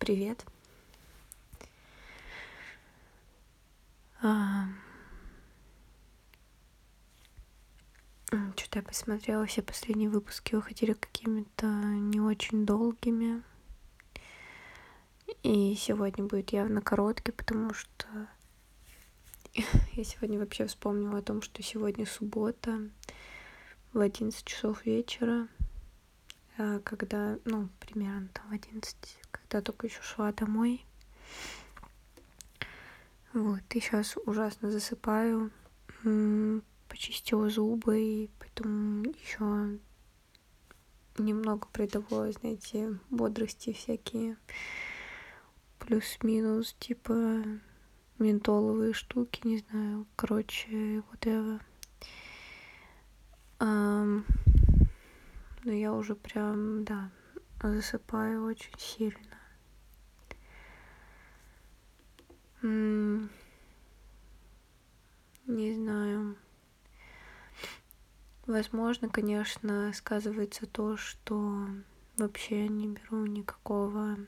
Привет. А... Что-то я посмотрела все последние выпуски, выходили какими-то не очень долгими. И сегодня будет явно короткий, потому что я сегодня вообще вспомнила о том, что сегодня суббота в 11 часов вечера, а, когда, ну, примерно там в 11, когда только еще шла домой. Вот, и сейчас ужасно засыпаю почистила зубы, и поэтому еще немного придало, знаете, бодрости всякие плюс-минус, типа ментоловые штуки, не знаю, короче, вот это. Um, но я уже прям, да, засыпаю очень сильно. Не знаю. Возможно, конечно, сказывается то, что вообще не беру никакого,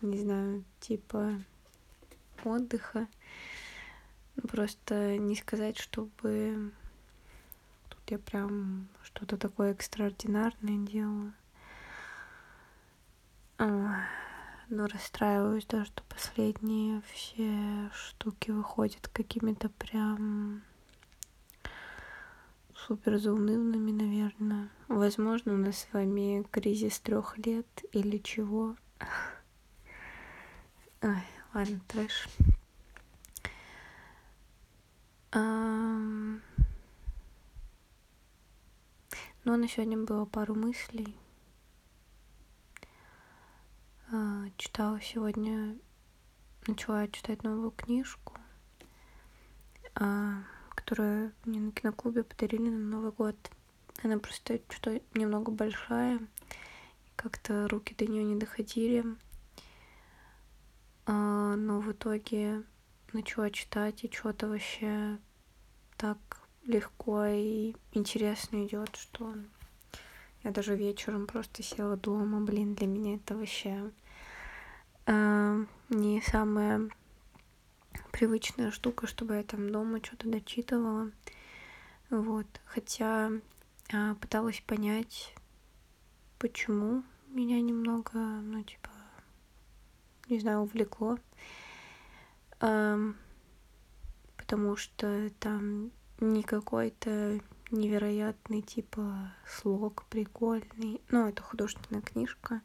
не знаю, типа отдыха. Просто не сказать, чтобы тут я прям что-то такое экстраординарное делаю. Но расстраиваюсь, да, что последние все штуки выходят какими-то прям супер заунывными, наверное. Возможно, у нас с вами кризис трех лет или чего. Ой, ладно, трэш. Ну, на сегодня было пару мыслей. Uh, читала сегодня, начала читать новую книжку. Uh, которую мне на киноклубе подарили на Новый год. Она просто что-то немного большая, как-то руки до нее не доходили. А, но в итоге начала читать, и что-то вообще так легко и интересно идет, что я даже вечером просто села дома. Блин, для меня это вообще не самое привычная штука, чтобы я там дома что-то дочитывала. Вот. Хотя а, пыталась понять, почему меня немного, ну, типа, не знаю, увлекло. А, потому что там не какой-то невероятный, типа, слог прикольный. Ну, это художественная книжка.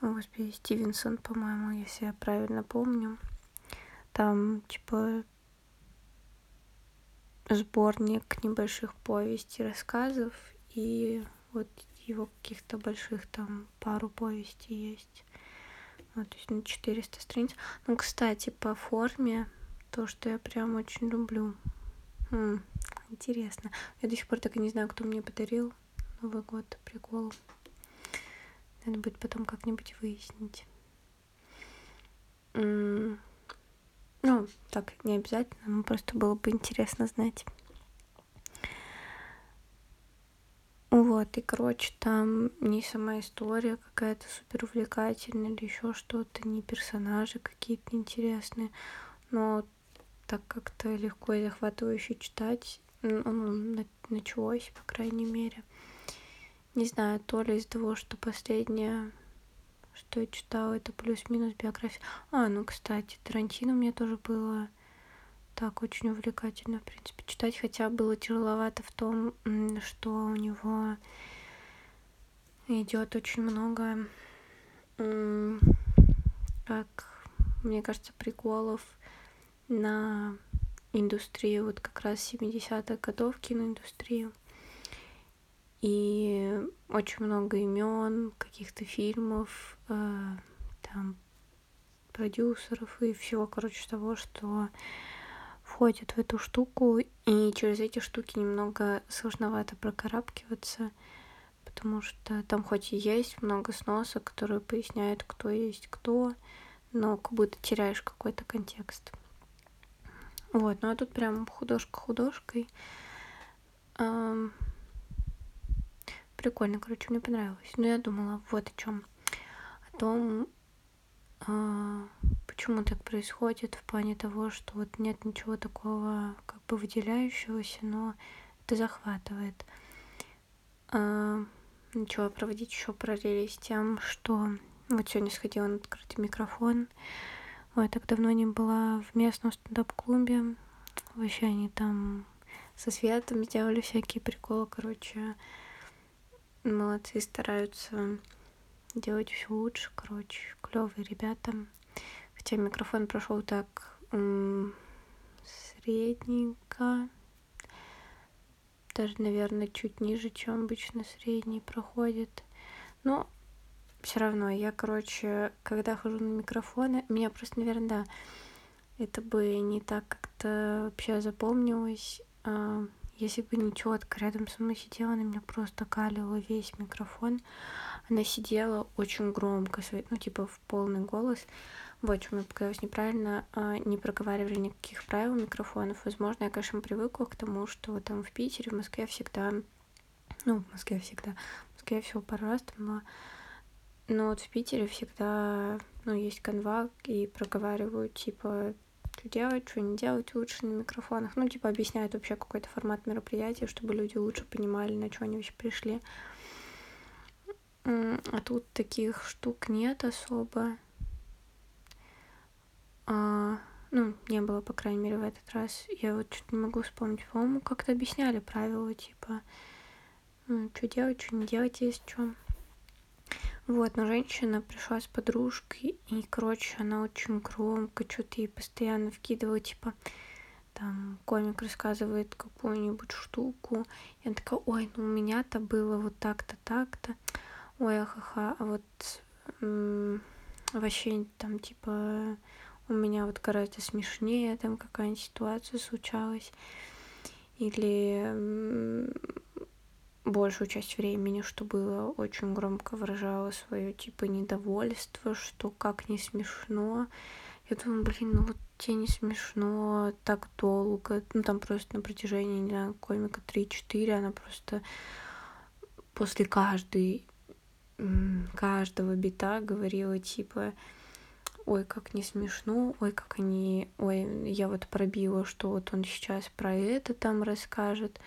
Господи, Стивенсон, по-моему, если я правильно помню там типа сборник небольших повестей, рассказов и вот его каких-то больших там пару повестей есть. Вот, то есть на 400 страниц. Ну, кстати, по форме то, что я прям очень люблю. М-м, интересно. Я до сих пор так и не знаю, кто мне подарил Новый год. Прикол. Надо будет потом как-нибудь выяснить. Ну, так, не обязательно, но просто было бы интересно знать. Вот, и, короче, там не сама история какая-то супер увлекательная или еще что-то, не персонажи какие-то интересные, но так как-то легко и захватывающе читать, ну, началось, по крайней мере. Не знаю, то ли из-за того, что последняя что я читала, это плюс-минус биография. А, ну, кстати, Тарантино мне тоже было так очень увлекательно, в принципе, читать, хотя было тяжеловато в том, что у него идет очень много, как мне кажется, приколов на индустрию, вот как раз 70-х годов киноиндустрию и очень много имен, каких-то фильмов, э, там продюсеров и всего, короче, того, что входит в эту штуку, и через эти штуки немного сложновато прокарабкиваться, потому что там хоть и есть много сносок, которые поясняют, кто есть кто, но как будто теряешь какой-то контекст. Вот, ну а тут прям художка художкой. Um, Прикольно, короче, мне понравилось. Но я думала вот о чем. О том, а, почему так происходит в плане того, что вот нет ничего такого как бы выделяющегося, но это захватывает. А, начала проводить еще параллели с тем, что вот сегодня сходила на открытый микрофон. Ой, так давно не была в местном стендап-клубе. Вообще они там со светом сделали всякие приколы, короче. Молодцы, стараются делать все лучше, короче, клевые ребята. Хотя микрофон прошел так средненько. Даже, наверное, чуть ниже, чем обычно средний проходит. Но все равно, я, короче, когда хожу на микрофоны, меня просто, наверное, да, это бы не так как-то вообще запомнилось. А, если бы не тетка рядом со мной сидела, она меня просто калила весь микрофон. Она сидела очень громко, ну, типа в полный голос. Вот, что мне показалось неправильно, а, не проговаривали никаких правил микрофонов. Возможно, я, конечно, привыкла к тому, что там в Питере, в Москве всегда, ну, в Москве всегда, в Москве все по-разному, но вот в Питере всегда, ну, есть канва, и проговаривают, типа, что делать, что не делать лучше на микрофонах. Ну, типа, объясняют вообще какой-то формат мероприятия, чтобы люди лучше понимали, на что они вообще пришли. А тут таких штук нет особо. А, ну, не было, по крайней мере, в этот раз. Я вот что-то не могу вспомнить. По-моему, как-то объясняли правила, типа, ну, что делать, что не делать, есть что. Вот, но женщина пришла с подружкой, и, короче, она очень громко что-то ей постоянно вкидывала, типа, там, комик рассказывает какую-нибудь штуку, и она такая, ой, ну у меня-то было вот так-то, так-то, ой, ахаха, а вот м- вообще там, типа, у меня вот гораздо смешнее там какая-нибудь ситуация случалась, или большую часть времени, что было очень громко выражала свое типа недовольство, что как не смешно. Я думаю, блин, ну вот тебе не смешно так долго. Ну там просто на протяжении, не знаю, комика 3-4 она просто после каждой каждого бита говорила типа ой, как не смешно, ой, как они, ой, я вот пробила, что вот он сейчас про это там расскажет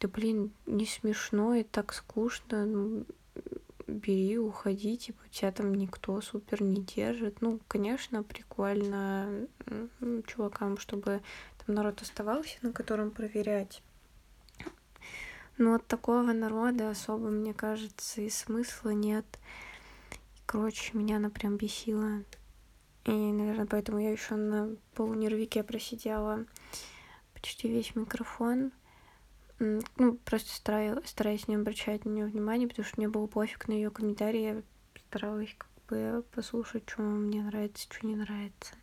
да блин, не смешно и так скучно, ну, бери, уходи, типа, тебя там никто супер не держит. Ну, конечно, прикольно чувакам, чтобы там народ оставался, на котором проверять. Но от такого народа особо, мне кажется, и смысла нет. Короче, меня она прям бесила. И, наверное, поэтому я еще на полунервике просидела почти весь микрофон ну, просто стараюсь, стараюсь не обращать на нее внимания, потому что мне было пофиг на ее комментарии, я старалась как бы послушать, что мне нравится, что не нравится.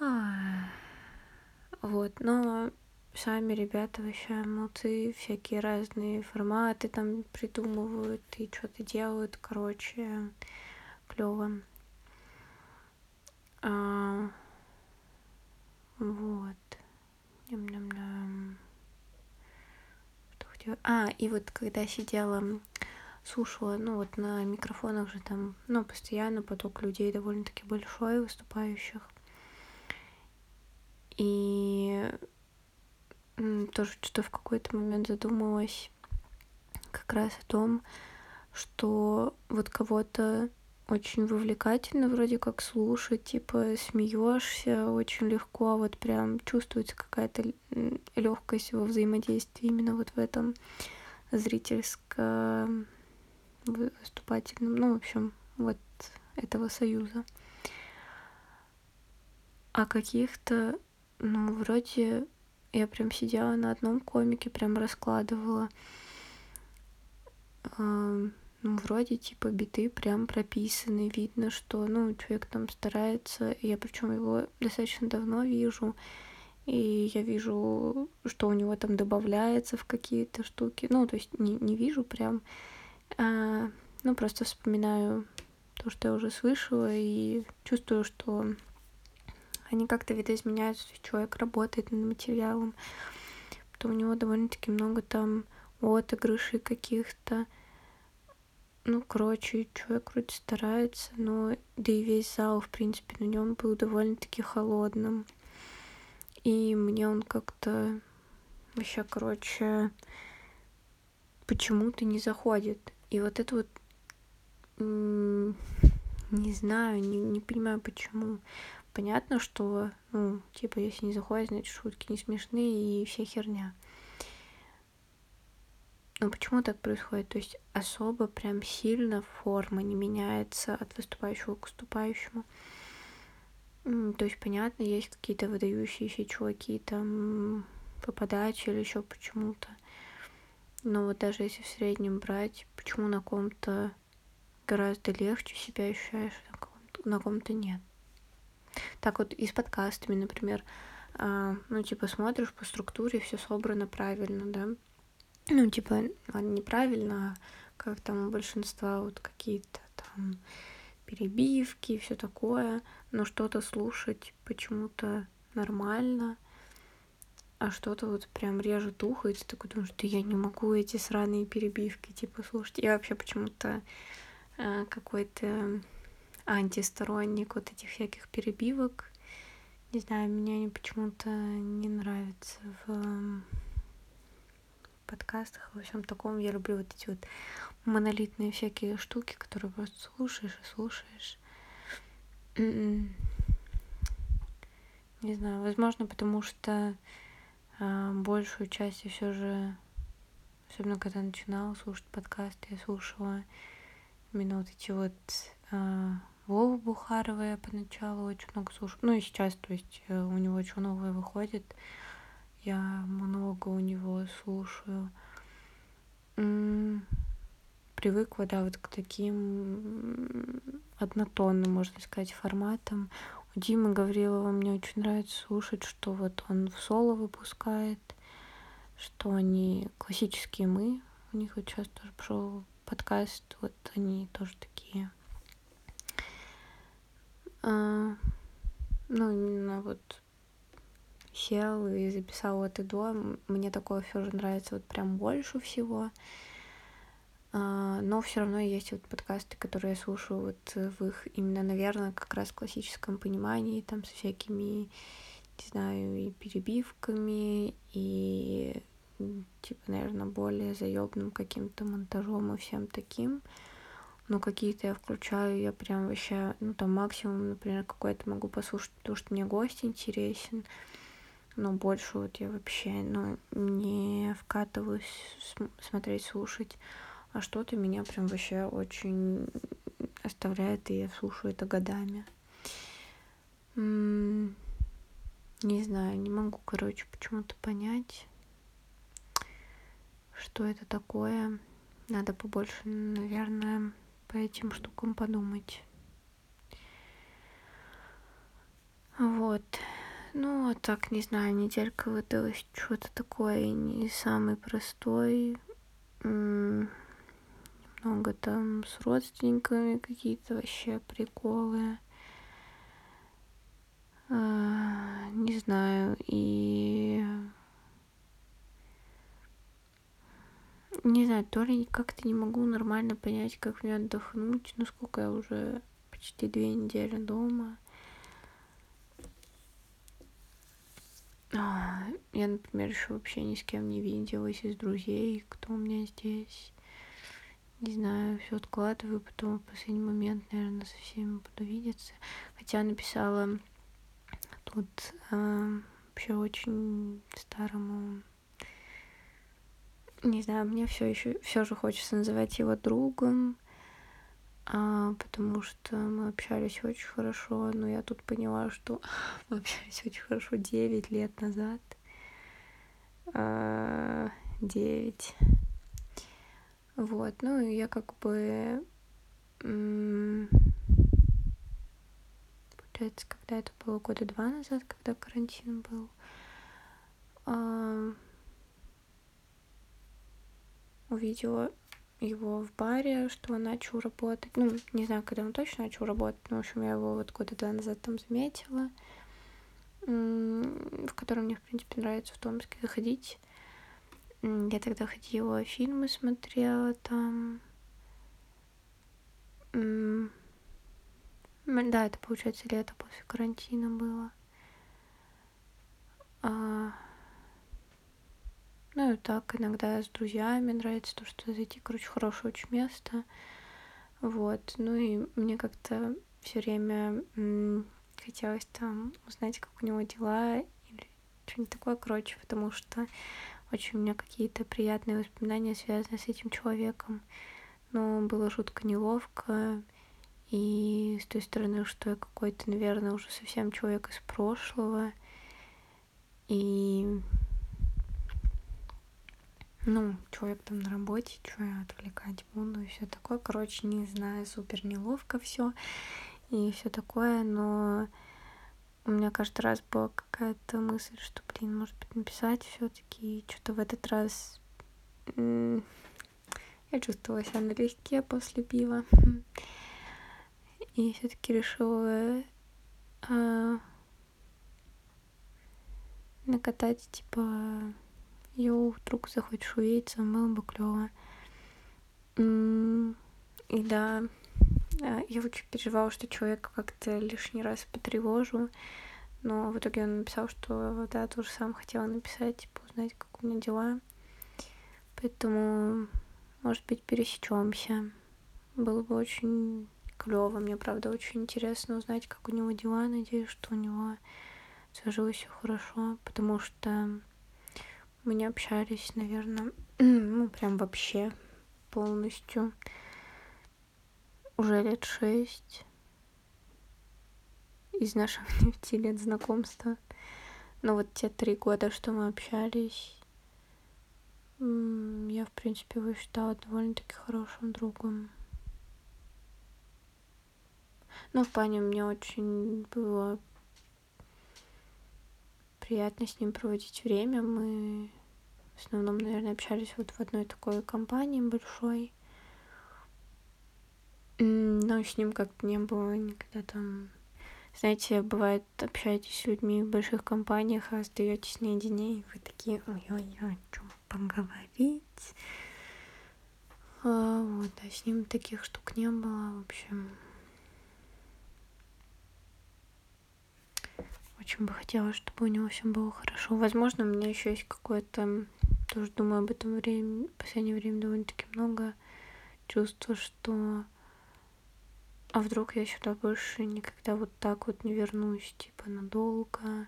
А, вот, но сами ребята вообще молодцы, всякие разные форматы там придумывают и что-то делают, короче, клево. А, вот. Ням-ням-ням хотела... А, и вот когда сидела, слушала, ну вот на микрофонах же там, ну, постоянно поток людей довольно-таки большой, выступающих. И тоже что-то в какой-то момент задумалась как раз о том, что вот кого-то очень вовлекательно вроде как слушать, типа смеешься очень легко, вот прям чувствуется какая-то легкость во взаимодействии именно вот в этом зрительско выступательном, ну, в общем, вот этого союза. А каких-то, ну, вроде я прям сидела на одном комике, прям раскладывала ну, вроде типа биты прям прописаны, видно, что, ну, человек там старается, я причем его достаточно давно вижу, и я вижу, что у него там добавляется в какие-то штуки, ну, то есть не, не вижу прям, а, ну, просто вспоминаю то, что я уже слышала, и чувствую, что они как-то видоизменяются, человек работает над материалом, то у него довольно-таки много там отыгрышей каких-то, ну, короче, человек вроде старается, но да и весь зал, в принципе, на нем был довольно-таки холодным. И мне он как-то вообще, короче, почему-то не заходит. И вот это вот не знаю, не, не понимаю, почему. Понятно, что, ну, типа, если не заходит, значит, шутки не смешные и вся херня. Но почему так происходит? То есть особо прям сильно форма не меняется от выступающего к выступающему. То есть, понятно, есть какие-то выдающиеся чуваки там по подаче или еще почему-то. Но вот даже если в среднем брать, почему на ком-то гораздо легче себя ощущаешь, на ком-то, на ком-то нет. Так вот и с подкастами, например, а, ну, типа, смотришь по структуре, все собрано правильно, да. Ну, типа, неправильно, а как там у большинства вот какие-то там перебивки, все такое, но что-то слушать почему-то нормально, а что-то вот прям режет ухо, и ты такой думаешь, что я не могу эти сраные перебивки, типа, слушать. Я вообще почему-то э, какой-то антисторонник вот этих всяких перебивок. Не знаю, мне они почему-то не нравятся в подкастах, во всем таком. Я люблю вот эти вот монолитные всякие штуки, которые просто слушаешь и слушаешь. М-м. Не знаю, возможно, потому что э, большую часть я все же, особенно когда начинала слушать подкасты, я слушала именно вот эти вот э, Вову Бухарова я поначалу очень много слушаю. Ну и сейчас, то есть э, у него что новое выходит. Я много у него слушаю. Привыкла, да, вот к таким однотонным, можно сказать, форматам. У Димы Гаврилова мне очень нравится слушать, что вот он в соло выпускает, что они классические мы. У них вот сейчас тоже пошел подкаст, вот они тоже такие. А, ну, именно вот сел и записал вот и до. Мне такое же нравится вот прям больше всего. А, но все равно есть вот подкасты, которые я слушаю вот в их именно, наверное, как раз классическом понимании, там со всякими, не знаю, и перебивками, и типа, наверное, более заебным каким-то монтажом и всем таким. Но какие-то я включаю, я прям вообще, ну там максимум, например, какой-то могу послушать, потому что мне гость интересен. Но больше вот я вообще, ну, не вкатываюсь смотреть, слушать. А что-то меня прям вообще очень оставляет, и я слушаю это годами. не знаю, не могу, короче, почему-то понять что это такое. Надо побольше, наверное, по этим штукам подумать. Вот. Ну, а так, не знаю, неделька выдалась что-то такое не самый простой. Много там с родственниками какие-то вообще приколы. А, не знаю, и не знаю, то ли как-то не могу нормально понять, как мне отдохнуть, ну сколько я уже почти две недели дома. Я, например, еще вообще ни с кем не виделась из друзей, кто у меня здесь. Не знаю, все откладываю, потом в последний момент, наверное, со всеми буду видеться. Хотя написала тут э, вообще очень старому не знаю, мне все еще все же хочется называть его другом, а, потому что мы общались очень хорошо, но я тут поняла, что мы общались очень хорошо 9 лет назад. А, 9. Вот, ну я как бы получается, когда это было года два назад, когда карантин был, а, увидела его в баре, что он начал работать. Ну, не знаю, когда он точно начал работать, но, в общем, я его вот года два назад там заметила, в котором мне, в принципе, нравится в Томске заходить. Я тогда ходила, фильмы смотрела там. Да, это получается лето после карантина было. Ну и так, иногда с друзьями нравится то, что зайти, короче, хорошее очень место. Вот, ну и мне как-то все время хотелось там узнать, как у него дела или что-нибудь такое, короче, потому что очень у меня какие-то приятные воспоминания связаны с этим человеком. Но было жутко неловко. И с той стороны, что я какой-то, наверное, уже совсем человек из прошлого. И ну, человек там на работе, что я отвлекать буду и все такое. Короче, не знаю, супер неловко все и все такое, но у меня каждый раз была какая-то мысль, что, блин, может быть, написать все-таки. Что-то в этот раз я чувствовала себя налегке после пива. И все-таки решила а, накатать, типа, йоу, вдруг захочешь увидеться, было бы клево. И да, а, я очень переживала, что человека как-то лишний раз потревожу, но в итоге он написал, что да, тоже сам хотела написать, типа, узнать, как у меня дела. Поэтому, может быть, пересечемся. Было бы очень клево. Мне, правда, очень интересно узнать, как у него дела. Надеюсь, что у него сложилось все хорошо, потому что мы не общались, наверное, ну, прям вообще полностью уже лет шесть из наших девяти лет знакомства. Но вот те три года, что мы общались, я, в принципе, его считала довольно-таки хорошим другом. Ну, в плане мне очень было приятно с ним проводить время. Мы в основном, наверное, общались вот в одной такой компании большой. Но с ним как-то не было никогда там... Знаете, бывает, общаетесь с людьми в больших компаниях, а остаетесь наедине, и вы такие, ой-ой-ой, о чем поговорить? А, вот, а с ним таких штук не было, в общем. Очень бы хотела, чтобы у него все было хорошо. Возможно, у меня еще есть какое-то, тоже думаю об этом время, в последнее время довольно-таки много чувства, что а вдруг я сюда больше никогда вот так вот не вернусь, типа надолго.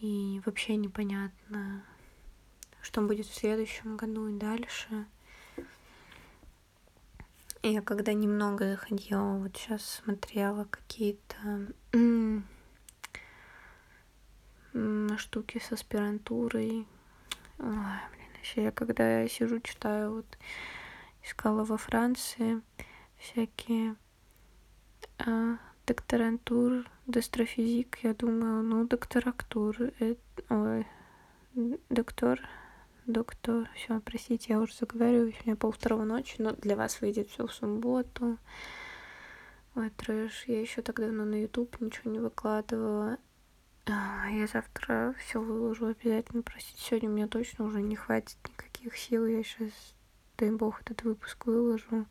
И вообще непонятно, что будет в следующем году и дальше. Я когда немного ходила, вот сейчас смотрела какие-то штуки с аспирантурой. Ой, блин, еще я когда сижу, читаю, вот искала во Франции всякие а, докторантур, дастрофизик, я думаю, ну, докторактур, это, ой, доктор, доктор, все, простите, я уже заговариваюсь, у меня полвторого ночи, но для вас выйдет все в субботу. Ой, трэш, я еще так давно на YouTube ничего не выкладывала. А, я завтра все выложу обязательно. Простите, сегодня у меня точно уже не хватит никаких сил. Я сейчас, дай бог, этот выпуск выложу.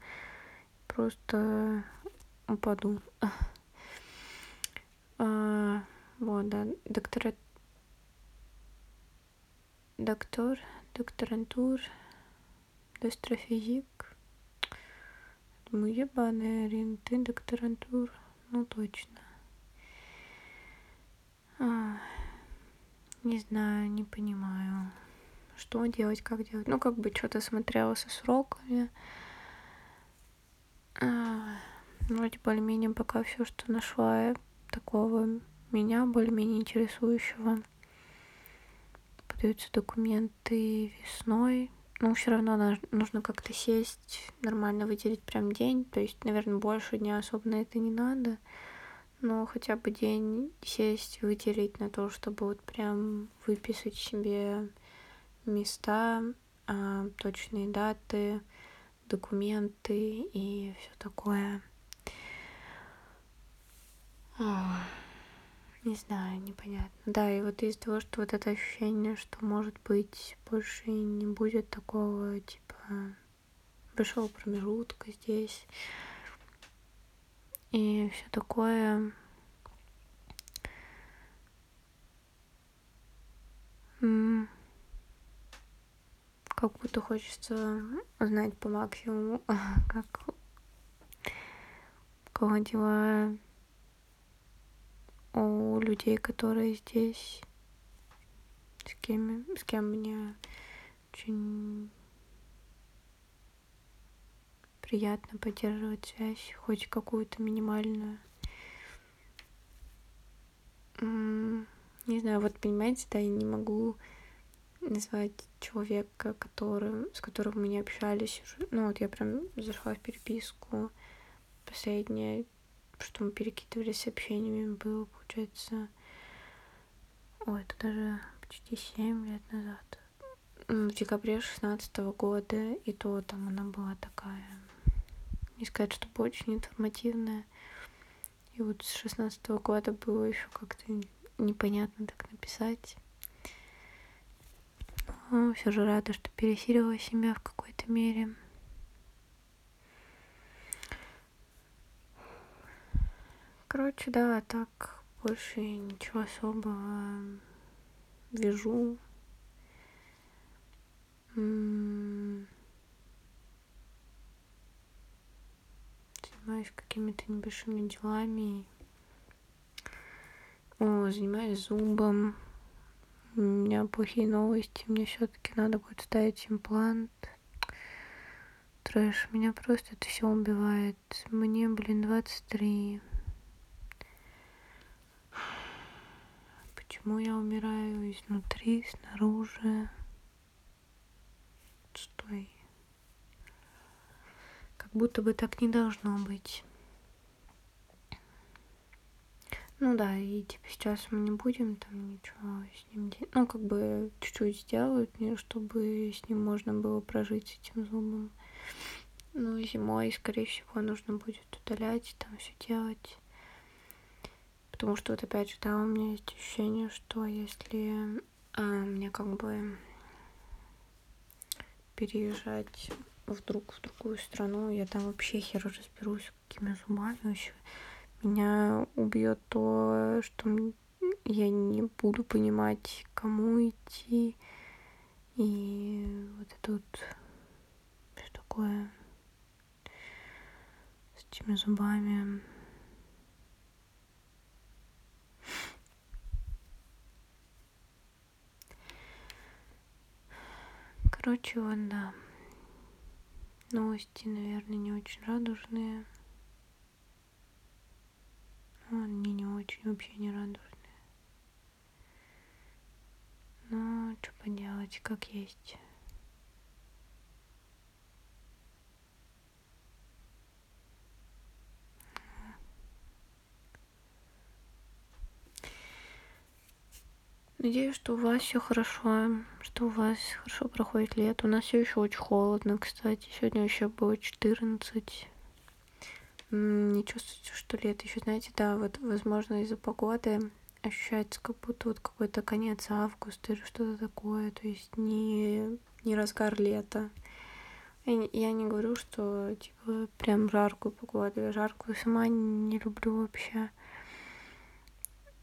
Просто упаду. А, вот, да, доктора... Доктор, докторантур, дастрофизик. Думаю, ебаная, Рин, ты докторантур. Ну, точно. Не знаю, не понимаю, что делать, как делать. Ну, как бы что-то смотрела со сроками. А, вроде более-менее пока все, что нашла такого меня более-менее интересующего. Подаются документы весной. Но все равно нужно как-то сесть, нормально выделить прям день. То есть, наверное, больше дня особо на это не надо. Но хотя бы день сесть, выделить на то, чтобы вот прям выписать себе места, а, точные даты, документы и все такое. Не знаю, непонятно. Да, и вот из-за того, что вот это ощущение, что, может быть, больше не будет такого, типа, большого промежутка здесь, и все такое. Как будто хочется узнать по максимуму, как кого дела у людей, которые здесь, с кем, с кем мне очень приятно поддерживать связь, хоть какую-то минимальную. Не знаю, вот понимаете, да, я не могу назвать человека, который, с которым мы не общались уже. Ну вот я прям зашла в переписку. Последнее, что мы перекидывали сообщениями, было, получается... Ой, это даже почти семь лет назад. В декабре шестнадцатого года, и то там она была такая не сказать, чтобы очень информативная. И вот с шестнадцатого года было еще как-то непонятно так написать. Но все же рада, что пересилила себя в какой-то мере. Короче, да, так больше ничего особого вяжу. М -м занимаюсь какими-то небольшими делами. О, занимаюсь зубом. У меня плохие новости. Мне все-таки надо будет ставить имплант. Трэш, меня просто это все убивает. Мне, блин, 23. Почему я умираю изнутри, снаружи? Стой будто бы так не должно быть. Ну да, и типа сейчас мы не будем там ничего с ним делать. Ну, как бы чуть-чуть сделают чтобы с ним можно было прожить с этим зубом. Ну, зимой, скорее всего, нужно будет удалять, там все делать. Потому что вот опять же, да, у меня есть ощущение, что если а, мне как бы переезжать вдруг в другую страну, я там вообще хер разберусь, какими зубами вообще. Меня убьет то, что я не буду понимать, кому идти. И вот это вот что такое с этими зубами. Короче, вот да. Новости, наверное, не очень радужные. Ну, они не очень вообще не радужные. Но что поделать, как есть. Надеюсь, что у вас все хорошо, что у вас хорошо проходит лето. У нас все еще очень холодно, кстати. Сегодня еще было 14. Не чувствуете, что лето еще, знаете, да, вот, возможно, из-за погоды ощущается, как будто вот какой-то конец августа или что-то такое, то есть не, не разгар лета. Я, я не говорю, что, типа, прям жаркую погоду. Я жаркую сама не люблю вообще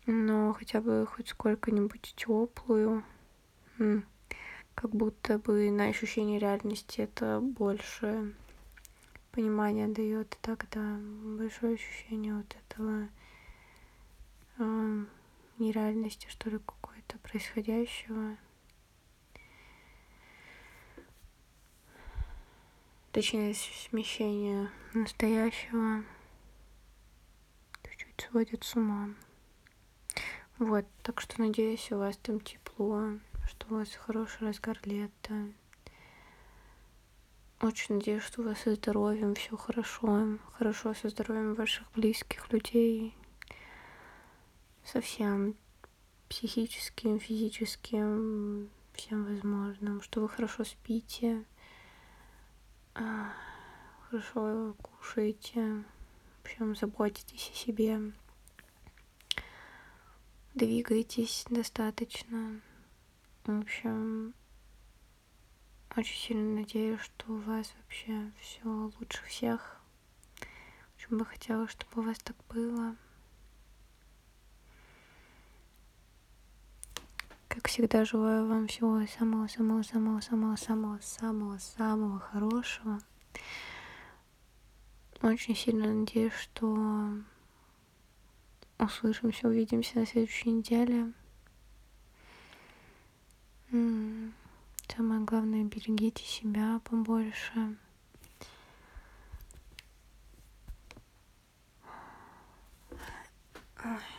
но хотя бы хоть сколько-нибудь теплую, как будто бы на ощущение реальности это больше понимания дает, тогда большое ощущение вот этого э, нереальности, что ли, какой-то происходящего. Точнее, смещение настоящего чуть-чуть сводит с ума. Вот, так что надеюсь, у вас там тепло, что у вас хороший разгар лета. Очень надеюсь, что у вас со здоровьем все хорошо, хорошо со здоровьем ваших близких людей, совсем психическим, физическим, всем возможным, что вы хорошо спите, а, хорошо кушаете, в общем, заботитесь о себе двигайтесь достаточно. В общем, очень сильно надеюсь, что у вас вообще все лучше всех. очень бы хотела, чтобы у вас так было. Как всегда, желаю вам всего самого-самого-самого-самого-самого-самого хорошего. Очень сильно надеюсь, что услышимся, увидимся на следующей неделе. Самое главное, берегите себя побольше. Ой.